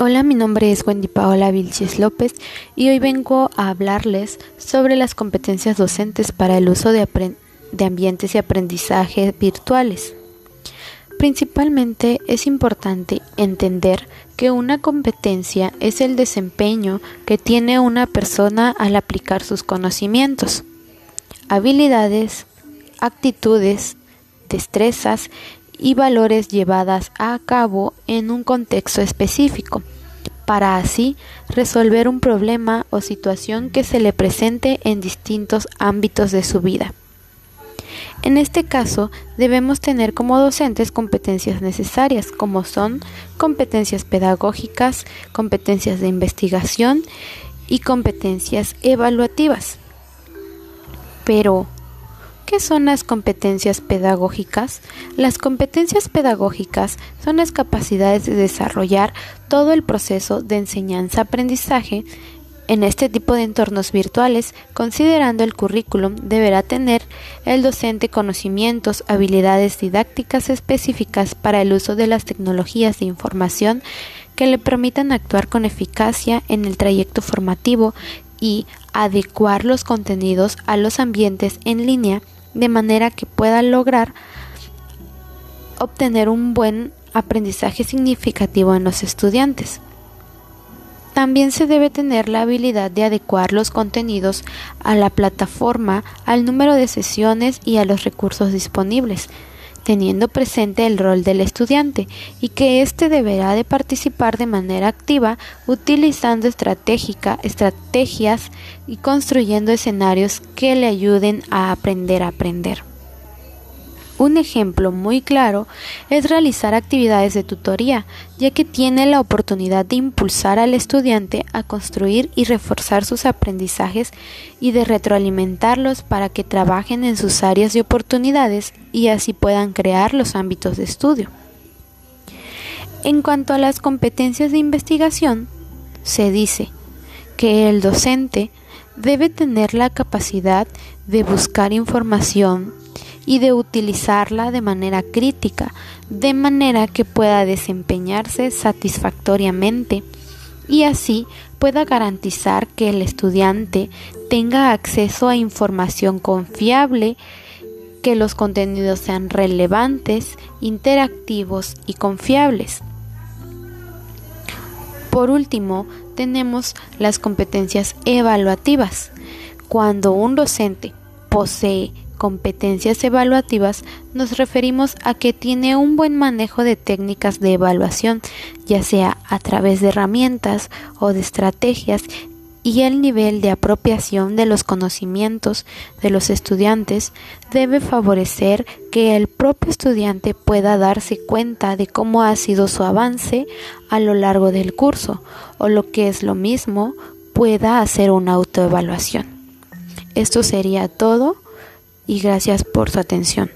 Hola, mi nombre es Wendy Paola Vilches López y hoy vengo a hablarles sobre las competencias docentes para el uso de, ambientes y aprendizaje virtuales. Principalmente es importante entender que una competencia es el desempeño que tiene una persona al aplicar sus conocimientos, habilidades, actitudes, destrezas y valores llevadas a cabo en un contexto específico, para así resolver un problema o situación que se le presente en distintos ámbitos de su vida. En este caso, debemos tener como docentes competencias necesarias, como son competencias pedagógicas, competencias de investigación y competencias evaluativas. Pero, ¿Qué son las competencias pedagógicas? Las competencias pedagógicas son las capacidades de desarrollar todo el proceso de enseñanza-aprendizaje en este tipo de entornos virtuales, considerando el currículum, deberá tener el docente conocimientos, habilidades didácticas específicas para el uso de las tecnologías de información que le permitan actuar con eficacia en el trayecto formativo y adecuar los contenidos a los ambientes en línea de manera que pueda lograr obtener un buen aprendizaje significativo en los estudiantes. También se debe tener la habilidad de adecuar los contenidos a la plataforma, al número de sesiones y a los recursos disponibles, teniendo presente el rol del estudiante y que éste deberá de participar de manera activa utilizando estratégica, estrategias y construyendo escenarios que le ayuden a aprender a aprender. Un ejemplo muy claro es realizar actividades de tutoría, ya que tiene la oportunidad de impulsar al estudiante a construir y reforzar sus aprendizajes y de retroalimentarlos para que trabajen en sus áreas de oportunidades y así puedan crear los ámbitos de estudio. En cuanto a las competencias de investigación, se dice que el docente debe tener la capacidad de buscar información y de utilizarla de manera crítica, de manera que pueda desempeñarse satisfactoriamente y así pueda garantizar que el estudiante tenga acceso a información confiable, que los contenidos sean relevantes, interactivos y confiables. Por último, tenemos las competencias evaluativas. Cuando un docente posee competencias evaluativas nos referimos a que tiene un buen manejo de técnicas de evaluación, ya sea a través de herramientas o de estrategias y el nivel de apropiación de los conocimientos de los estudiantes debe favorecer que el propio estudiante pueda darse cuenta de cómo ha sido su avance a lo largo del curso o lo que es lo mismo pueda hacer una autoevaluación. Esto sería todo y gracias por su atención.